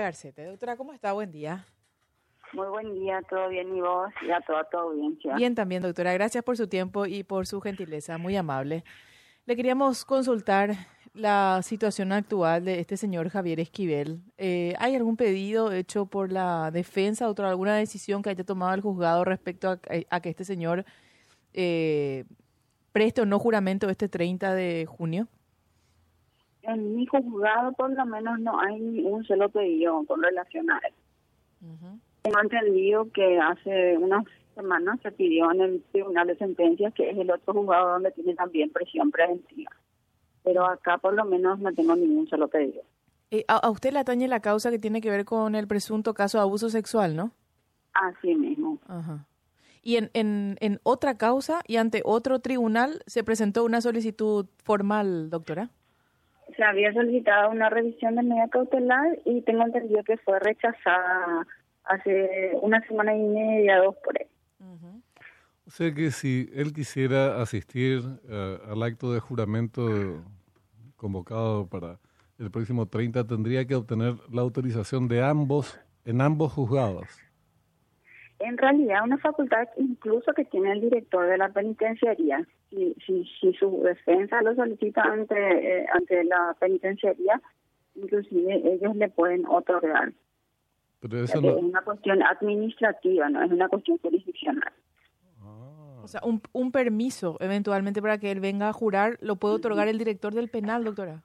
Garcete. Doctora, ¿cómo está? Buen día. Muy buen día, todo bien y vos y a toda tu audiencia. Bien también, doctora. Gracias por su tiempo y por su gentileza, muy amable. Le queríamos consultar la situación actual de este señor Javier Esquivel. Eh, ¿Hay algún pedido hecho por la defensa o alguna decisión que haya tomado el juzgado respecto a, a que este señor eh, preste o no juramento este 30 de junio? En mi juzgado por lo menos no hay ni un solo pedido con relación a él. Tengo entendido que hace unas semanas se pidió en el Tribunal de Sentencias, que es el otro juzgado donde tiene también presión preventiva. Pero acá por lo menos no tengo ningún solo pedido. Eh, a, usted le atañe la causa que tiene que ver con el presunto caso de abuso sexual, ¿no? Así mismo. Ajá. Y en, en, en otra causa y ante otro tribunal se presentó una solicitud formal, doctora se había solicitado una revisión de medida cautelar y tengo entendido que fue rechazada hace una semana y media, dos por ahí. O sea que si él quisiera asistir eh, al acto de juramento convocado para el próximo 30, tendría que obtener la autorización de ambos, en ambos juzgados en realidad una facultad incluso que tiene el director de la penitenciaría. Si, si, si su defensa lo solicita ante, eh, ante la penitenciaría, inclusive ellos le pueden otorgar. Pero eso Es una cuestión administrativa, no es una cuestión jurisdiccional. Ah. O sea, un, un permiso eventualmente para que él venga a jurar, ¿lo puede otorgar el director del penal, doctora?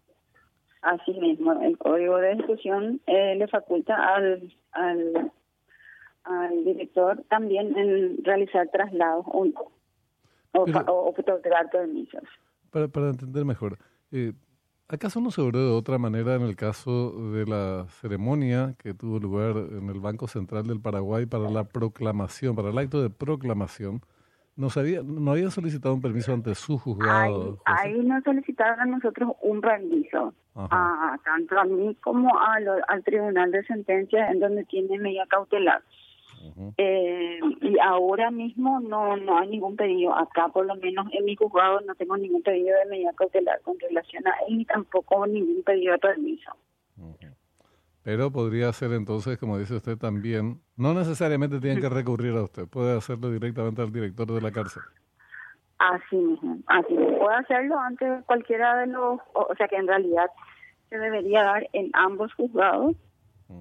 Así mismo, el código de ejecución eh, le faculta al, al al director también en realizar traslados o, o, permisos. Para, para entender mejor, eh, ¿acaso no se obró de otra manera en el caso de la ceremonia que tuvo lugar en el Banco Central del Paraguay para la proclamación, para el acto de proclamación? no había, no había solicitado un permiso ante su juzgado. Ahí, ahí nos solicitaron a nosotros un permiso, a, tanto a mí como al tribunal de sentencia en donde tiene medida cautelar eh, y ahora mismo no no hay ningún pedido. Acá, por lo menos en mi juzgado, no tengo ningún pedido de medida cautelar con relación a él, ni tampoco ningún pedido de permiso. Pero podría ser entonces, como dice usted también, no necesariamente tienen que recurrir a usted, puede hacerlo directamente al director de la cárcel. Así mismo, así mismo. Puede hacerlo ante cualquiera de los, o sea que en realidad se debería dar en ambos juzgados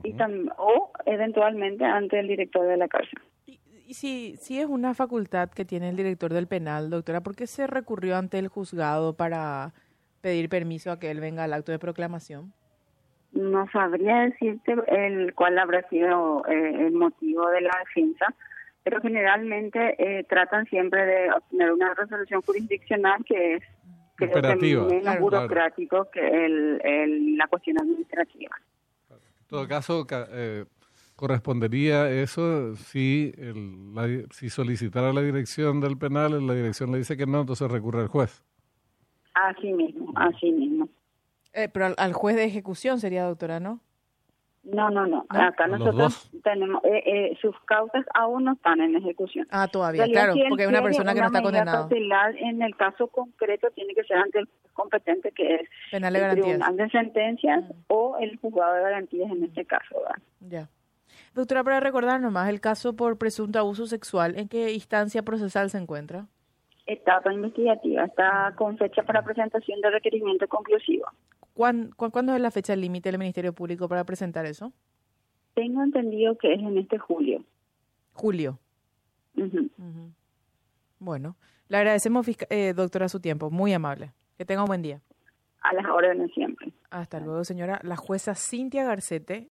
y o eventualmente ante el director de la cárcel. Y, si, si es una facultad que tiene el director del penal, doctora, ¿por qué se recurrió ante el juzgado para pedir permiso a que él venga al acto de proclamación? No sabría decirte el cuál habrá sido eh, el motivo de la defensa, pero generalmente eh, tratan siempre de obtener una resolución jurisdiccional que es menos burocrático que el, la cuestión administrativa. En todo caso, eh, correspondería eso si, el, si solicitara la dirección del penal, la dirección le dice que no, entonces recurre al juez. Así mismo, así mismo. Eh, pero al, juez de ejecución sería, doctora, ¿no? No, no, no. Acá nosotros tenemos, eh, eh, sus causas aún no están en ejecución. Ah, todavía, claro, porque hay una persona que no está condenada. En el caso concreto tiene que ser ante el competente que es Penal de el garantías. Tribunal de Sentencias mm. o el juzgado de garantías en este caso. ¿verdad? Ya. Doctora, para recordar nomás, el caso por presunto abuso sexual, ¿en qué instancia procesal se encuentra? Etapa investigativa, está con fecha para presentación de requerimiento conclusivo. ¿Cuándo, es la fecha límite del Ministerio Público para presentar eso? Tengo entendido que es en este julio. Julio. Bueno, le agradecemos, eh, doctora, su tiempo. Muy amable. Que tenga un buen día. A las órdenes siempre. Hasta luego, señora. La jueza Cintia Garcete